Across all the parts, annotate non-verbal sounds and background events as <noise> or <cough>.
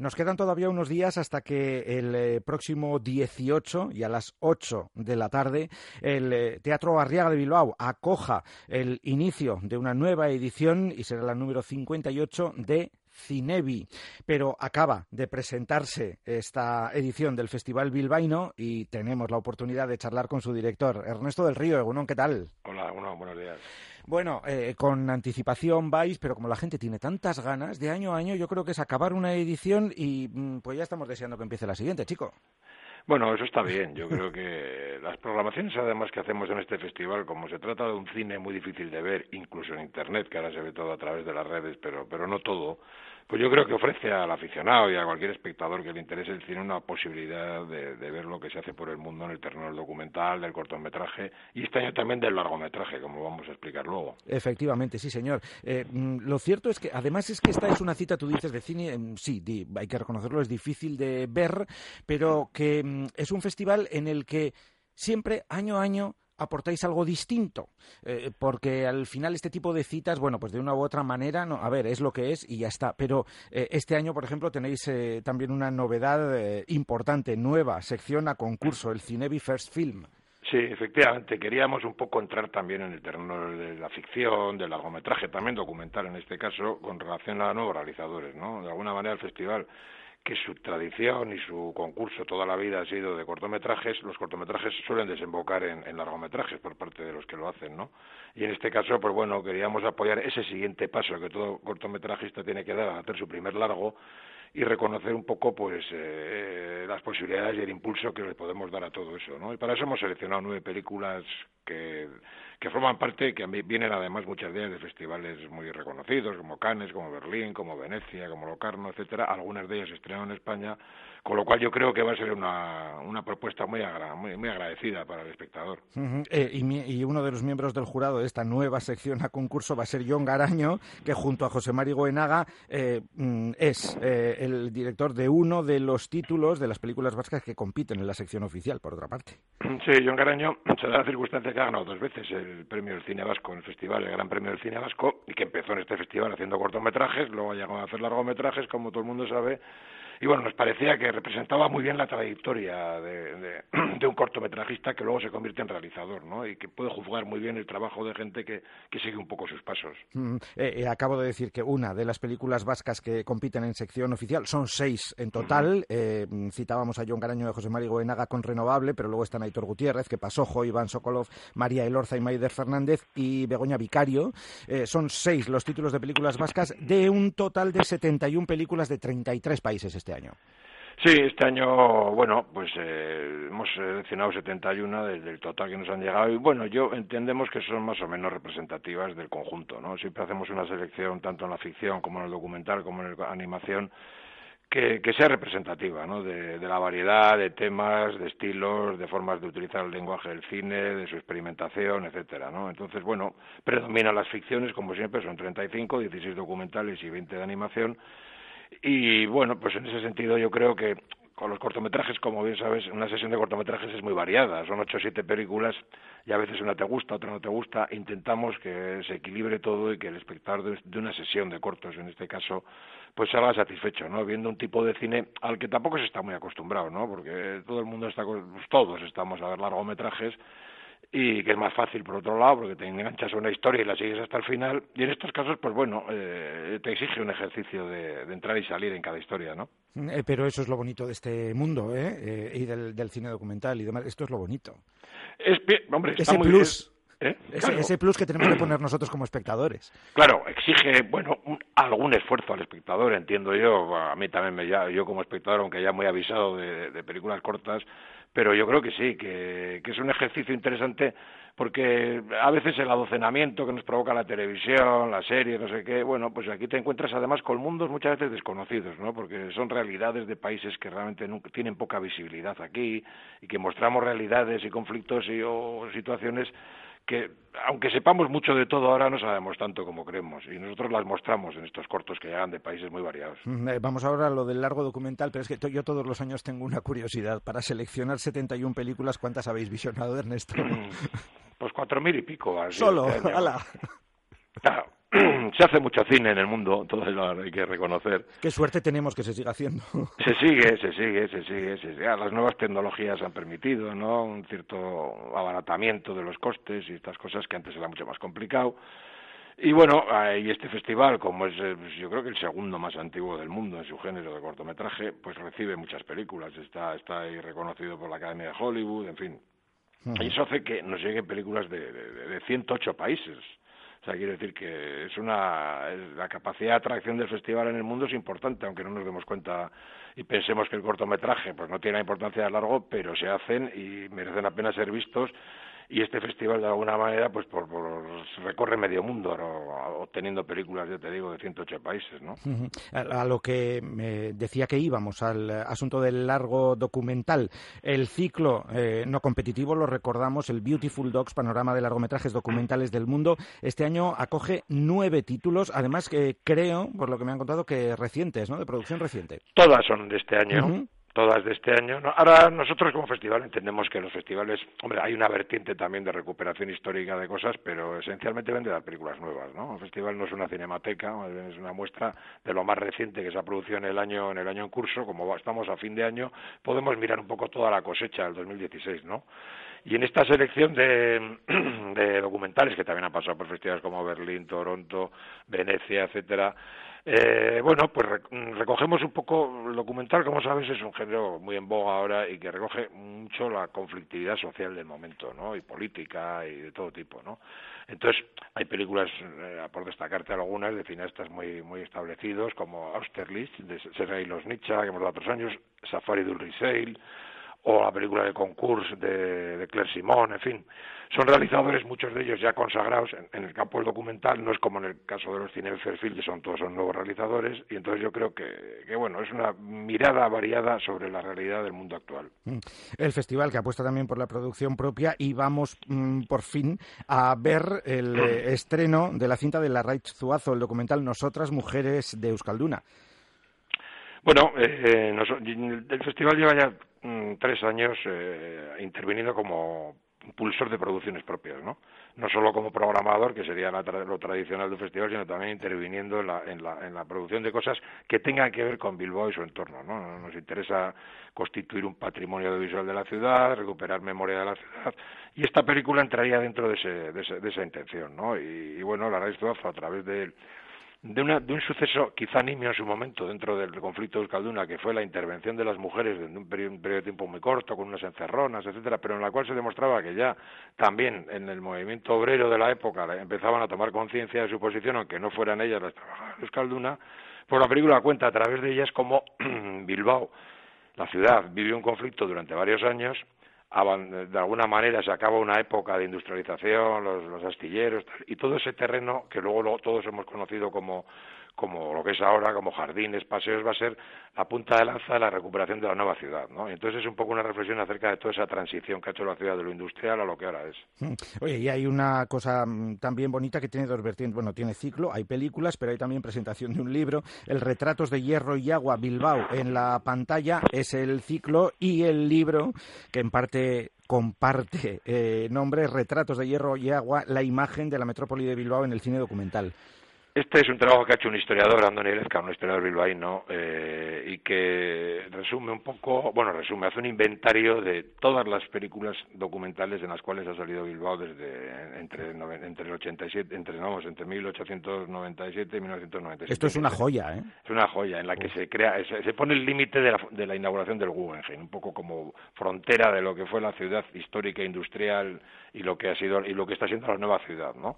Nos quedan todavía unos días hasta que el eh, próximo 18 y a las 8 de la tarde el eh, Teatro Arriaga de Bilbao acoja el inicio de una nueva edición y será la número 58 de Cinevi, pero acaba de presentarse esta edición del Festival Bilbaíno y tenemos la oportunidad de charlar con su director, Ernesto del Río. Egunon, ¿qué tal? Hola, buenos días. Bueno, eh, con anticipación vais, pero como la gente tiene tantas ganas, de año a año yo creo que es acabar una edición y mm, pues ya estamos deseando que empiece la siguiente, chico. Bueno, eso está bien. Yo creo que <laughs> las programaciones, además, que hacemos en este festival, como se trata de un cine muy difícil de ver, incluso en Internet, que ahora se ve todo a través de las redes, pero, pero no todo, pues yo creo que ofrece al aficionado y a cualquier espectador que le interese el cine una posibilidad de, ver lo que se hace por el mundo en el terreno del documental, del cortometraje y este año también del largometraje, como vamos a explicar luego. Efectivamente, sí, señor. Eh, mm, lo cierto es que, además, es que esta es una cita, tú dices, de cine, mm, sí, hay que reconocerlo, es difícil de ver, pero que mm, es un festival en el que siempre, año a año, aportáis algo distinto, eh, porque al final este tipo de citas, bueno, pues de una u otra manera, no, a ver, es lo que es y ya está. Pero eh, este año, por ejemplo, tenéis eh, también una novedad importante, nueva sección a concurso, el Cinebi First Film. Sí, efectivamente, queríamos un poco entrar también en el terreno de la ficción, del largometraje, también documental en este caso, con relación a nuevos realizadores, ¿no? De alguna manera el festival que su tradición y su concurso toda la vida ha sido de cortometrajes, los cortometrajes suelen desembocar en, largometrajes por parte de los que lo hacen, ¿no? Y en este caso, pues bueno, queríamos apoyar ese siguiente paso que todo cortometrajista tiene que dar a hacer su primer largo y reconocer un poco pues eh, las posibilidades y el impulso que le podemos dar a todo eso, ¿no? Y para eso hemos seleccionado nueve películas que, que forman parte, que vienen además muchas ellas de festivales muy reconocidos, como Cannes, como Berlín, como Venecia, como Locarno, etcétera. Algunas de ellas estrenaron en España con lo cual yo creo que va a ser una, una propuesta muy, muy, agradecida para el espectador. Eh, y, uno de los miembros del jurado de esta nueva sección a concurso va a ser John Garaño, que junto a José Mari Goenaga eh, mm, es eh, el director de uno de los títulos de las películas vascas que compiten en la sección oficial, por otra parte. Sí, John Garaño se da la circunstancia que ha ganado dos veces el premio del cine vasco en el festival, el Gran Premio del Cine Vasco, y que empezó en este festival haciendo cortometrajes, luego ha a hacer largometrajes, como todo el mundo sabe, y bueno, nos parecía que representaba muy bien la trayectoria <clears throat> de, un cortometrajista que luego se convierte en realizador, ¿no? Y que puede juzgar muy bien el trabajo de gente que, sigue un poco sus pasos. Mm, eh, eh, acabo de decir que una de las películas vascas que compiten en sección oficial son seis en total. Eh, citábamos a John Garaño de José María Goenaga con Renovable, pero luego están Aitor Gutiérrez, que pasó Iván Sokolov, María Elorza y Maider Fernández y Begoña Vicario. son seis los títulos de películas vascas de un total de 71 películas de 33 países este año. Sí, este año, bueno, pues eh, hemos seleccionado 71 desde el total que nos han llegado y bueno, yo entendemos que son más o menos representativas del conjunto, ¿no? Siempre hacemos una selección tanto en la ficción como en el documental como en la animación que, sea representativa, ¿no? De, la variedad de temas, de estilos, de formas de utilizar el lenguaje del cine, de su experimentación, etcétera, ¿no? Entonces, bueno, predominan las ficciones, como siempre, son 35, 16 documentales y 20 de animación, y bueno, pues en ese sentido yo creo que con los cortometrajes, como bien sabes, una sesión de cortometrajes es muy variada. Son ocho o siete películas y a veces una te gusta, otra no te gusta. Intentamos que se equilibre todo y que el espectador de una sesión de cortos, en este caso, pues salga satisfecho, ¿no? Viendo un tipo de cine al que tampoco se está muy acostumbrado, ¿no? Porque todo el mundo está, pues todos estamos a ver largometrajes y que es más fácil por otro lado porque te enganchas a una historia y la sigues hasta el final y en estos casos pues bueno eh, te exige un ejercicio de, entrar y salir en cada historia ¿no? Eh, pero eso es lo bonito de este mundo ¿eh? eh y del, cine documental y demás esto es lo bonito es hombre ese plus ¿Eh? Ese, plus que tenemos que poner nosotros como espectadores. Claro, exige, bueno, algún esfuerzo al espectador, entiendo yo. A mí también, me, ya, yo como espectador, aunque ya muy avisado de películas cortas, pero yo creo que sí, que, es un ejercicio interesante porque a veces el adocenamiento que nos provoca la televisión, la serie, no sé qué, bueno, pues aquí te encuentras además con mundos muchas veces desconocidos, ¿no? Porque son realidades de países que realmente tienen poca visibilidad aquí y que mostramos realidades y conflictos y o situaciones que aunque sepamos mucho de todo ahora no sabemos tanto como creemos y nosotros las mostramos en estos cortos que llegan de países muy variados. Mm, eh, vamos ahora a lo del largo documental, pero es que yo todos los años tengo una curiosidad. Para seleccionar 71 películas, ¿cuántas habéis visionado, Ernesto? pues cuatro mil y pico. Solo, este ¡Hala! <clears throat> se hace mucho cine en el mundo, todo eso hay que reconocer. Qué suerte tenemos que se siga haciendo. <laughs> Se sigue, se sigue, se sigue, se sigue. Las nuevas tecnologías han permitido, ¿no? Un cierto abaratamiento de los costes y estas cosas que antes era mucho más complicado. Y bueno, y este festival, como es eh, pues yo creo que el segundo más antiguo del mundo en su género de cortometraje, pues recibe muchas películas. Está, está ahí reconocido por la Academia de Hollywood, en fin. Y eso hace que nos lleguen películas de, de, de 108 países. O sea, quiere decir que es una la capacidad de atracción del festival en el mundo es importante, aunque no nos demos cuenta y pensemos que el cortometraje pues no tiene la importancia de largo, pero se hacen y merecen la pena ser vistos y este festival de alguna manera pues por, recorre medio mundo obteniendo películas ya te digo de 108 países no a, lo que me decía que íbamos al asunto del largo documental. El ciclo eh, no competitivo lo recordamos el Beautiful Dogs panorama de largometrajes documentales del mundo este año acoge nueve títulos además que creo por lo que me han contado que recientes no de producción reciente. Todas son de este año todas de este año. Ahora nosotros como festival entendemos que los festivales, hombre, hay una vertiente también de recuperación histórica de cosas, pero esencialmente vende las películas nuevas, ¿no? El festival no es una cinemateca, es una muestra de lo más reciente que se ha producido en el año en el año en curso, como estamos a fin de año, podemos mirar un poco toda la cosecha del 2016, ¿no? Y en esta selección de, <clears throat> de documentales que también han pasado por festivales como Berlín, Toronto, Venecia, etcétera, eh, bueno, pues recogemos un poco, el documental, como sabes, es un género muy en boga ahora y que recoge mucho la conflictividad social del momento, ¿no? Y política y de todo tipo, ¿no? Entonces, hay películas, eh, por destacarte algunas, de cineastas muy muy establecidos, como Austerlitz, de Sergei Losnicha, que hemos dado otros años, Safari du Riseil, o la película de concurso de, de Claire Simon, en fin. Son realizadores, muchos de ellos ya consagrados en, el campo del documental, no es como en el caso de los cine Fairfield, que son todos son nuevos realizadores, y entonces yo creo que, que, bueno, es una mirada variada sobre la realidad del mundo actual. Mm. El festival que apuesta también por la producción propia y vamos mm, por fin a ver el eh, <clears throat> estreno de la cinta de la Raich Zuazo, el documental Nosotras Mujeres de Euskalduna. Bueno, eh, el festival lleva ya mm, tres años eh, interviniendo como impulsor de producciones propias, ¿no? No solo como programador, que sería lo tradicional del festival, sino también interviniendo en la, en, la, en la producción de cosas que tengan que ver con Bilbao y su entorno, ¿no? Nos interesa constituir un patrimonio audiovisual de la ciudad, recuperar memoria de la ciudad, y esta película entraría dentro de, ese, de, esa intención, ¿no? Y, bueno, la Raíz a través de de, una, de un suceso quizá nimio en su momento dentro del conflicto de Euskalduna, que fue la intervención de las mujeres en un periodo, un periodo de tiempo muy corto, con unas encerronas, etcétera, pero en la cual se demostraba que ya también en el movimiento obrero de la época empezaban a tomar conciencia de su posición, aunque no fueran ellas las trabajadoras de Euskalduna, pues la película cuenta a través de ellas cómo <clears throat> Bilbao, la ciudad, vivió un conflicto durante varios años de alguna manera se acaba una época de industrialización, los, los astilleros, y todo ese terreno que luego todos hemos conocido como como lo que es ahora, como jardines, paseos, va a ser la punta de lanza de la recuperación de la nueva ciudad, ¿no? Entonces es un poco una reflexión acerca de toda esa transición que ha hecho la ciudad de lo industrial a lo que ahora es. Mm. Oye, y hay una cosa mm, también bonita que tiene dos vertientes. Bueno, tiene ciclo, hay películas, pero hay también presentación de un libro. El Retratos de Hierro y Agua Bilbao en la pantalla es el ciclo y el libro que en parte comparte eh, nombre Retratos de Hierro y Agua, la imagen de la metrópoli de Bilbao en el cine documental. Este es un trabajo que ha hecho un historiador, Andoni Lezca, un historiador bilbaíno, eh, y que resume un poco, bueno, resume, hace un inventario de todas las películas documentales en las cuales ha salido Bilbao desde entre, entre el 87, entre, vamos, entre 1897 y 1997. Esto es una joya, ¿eh? Es una joya en la que se crea, se, pone el límite de la, de la inauguración del Guggenheim, un poco como frontera de lo que fue la ciudad histórica e industrial y lo que ha sido y lo que está siendo la nueva ciudad, ¿no?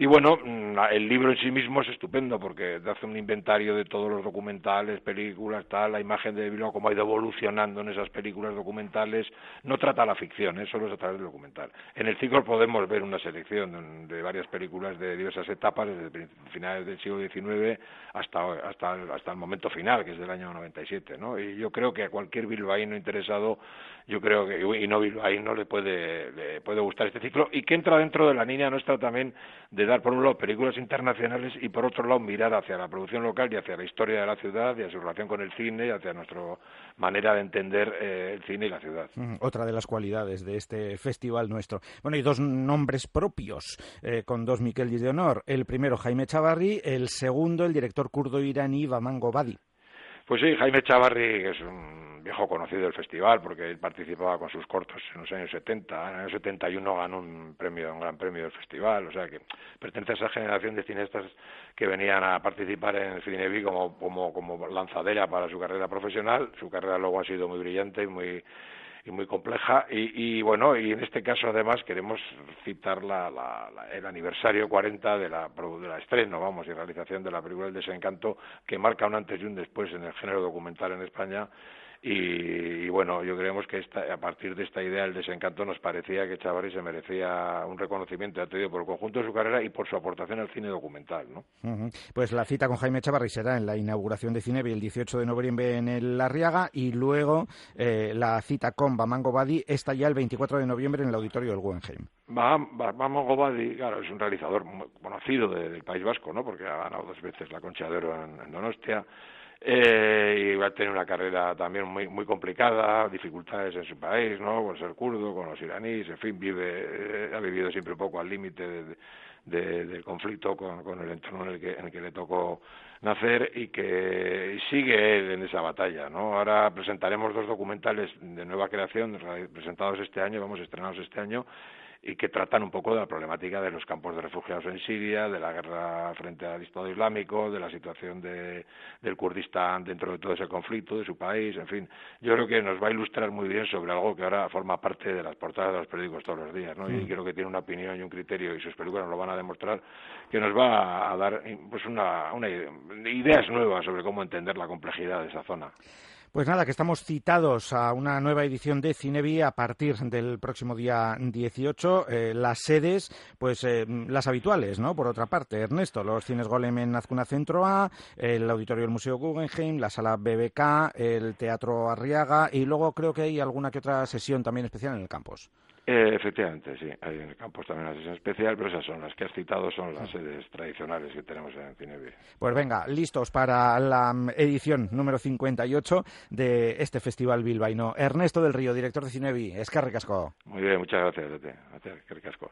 Y bueno, mm, el libro en sí mismo es estupendo porque hace un inventario de todos los documentales, películas, tal, la imagen de Bilbao, cómo ha ido evolucionando en esas películas documentales. No trata la ficción, ¿eh? solo es a través del documental. En el ciclo podemos ver una selección de, varias películas de diversas etapas, desde finales del siglo XIX hasta, hasta, hasta el momento final, que es del año 97. ¿no? Y yo creo que a cualquier bilbaíno interesado, yo creo que, y no bilbaíno, le puede, le puede gustar este ciclo y que entra dentro de la línea nuestra también de dar, por un lado, películas internacionales y, por otro lado, mirar hacia la producción local y hacia la historia de la ciudad y a su relación con el cine y hacia nuestra manera de entender eh, el cine y la ciudad. Otra de las cualidades de este festival nuestro. Bueno, y dos nombres propios, eh, con dos Miquelis de honor. El primero, Jaime Chavarri, el segundo, el director kurdo iraní Baman Gobadi. Pues sí, Jaime Chavarri, que es un viejo conocido del festival, porque él participaba con sus cortos en los años 70. En el año 71 ganó un premio, un gran premio del festival, o sea que pertenece a esa generación de cineastas que venían a participar en el Cinevi como, como, como lanzadera para su carrera profesional. Su carrera luego ha sido muy brillante y muy y muy compleja y, bueno y en este caso además queremos citar la, el aniversario 40 de la, de la estreno vamos y realización de la película El desencanto que marca un antes y un después en el género documental en España y, bueno, yo creemos que esta, a partir de esta idea del desencanto nos parecía que Chavarri se merecía un reconocimiento atribuido por el conjunto de su carrera y por su aportación al cine documental. ¿no? Pues la cita con Jaime Chavarri será en la inauguración de Cinevi el 18 de noviembre en el Arriaga y luego eh, la cita con Bamango Badi está ya el 24 de noviembre en el auditorio del Guggenheim. Bamango Badi, claro, es un realizador conocido del País Vasco, ¿no? porque ha ganado dos veces la Concha de Oro en Donostia eh, y va a tener una carrera también muy muy complicada, dificultades en su país, ¿no? Con ser kurdo, con los iraníes, en fin, vive, eh, ha vivido siempre un poco al límite de, del conflicto con, con, el entorno en el, que, en el que le tocó nacer y que sigue él en esa batalla, ¿no? Ahora presentaremos dos documentales de nueva creación presentados este año, vamos estrenados este año y que tratan un poco de la problemática de los campos de refugiados en Siria, de la guerra frente al Estado Islámico, de la situación de, del Kurdistán dentro de todo ese conflicto, de su país, en fin. Yo creo que nos va a ilustrar muy bien sobre algo que ahora forma parte de las portadas de los periódicos todos los días, ¿no? Y creo que tiene una opinión y un criterio, y sus películas nos lo van a demostrar, que nos va a dar pues una, una ideas nuevas sobre cómo entender la complejidad de esa zona. Pues nada, que estamos citados a una nueva edición de Cinevi a partir del próximo día 18. Eh, las sedes, pues eh, las habituales, ¿no? Por otra parte, Ernesto, los cines Golem en Azcuna Centro A, el auditorio del Museo Guggenheim, la sala BBK, el Teatro Arriaga y luego creo que hay alguna que otra sesión también especial en el campus. Eh, efectivamente, sí. Hay en el campus también una sesión especial, pero esas son las que has citado, son las sedes tradicionales que tenemos en Cinevi. Pues venga, listos para la mm, edición número 58 de este Festival Bilbaíno. Ernesto del Río, director de Cinevi. Es Casco. Muy bien, muchas gracias. A ti, a ti, Casco.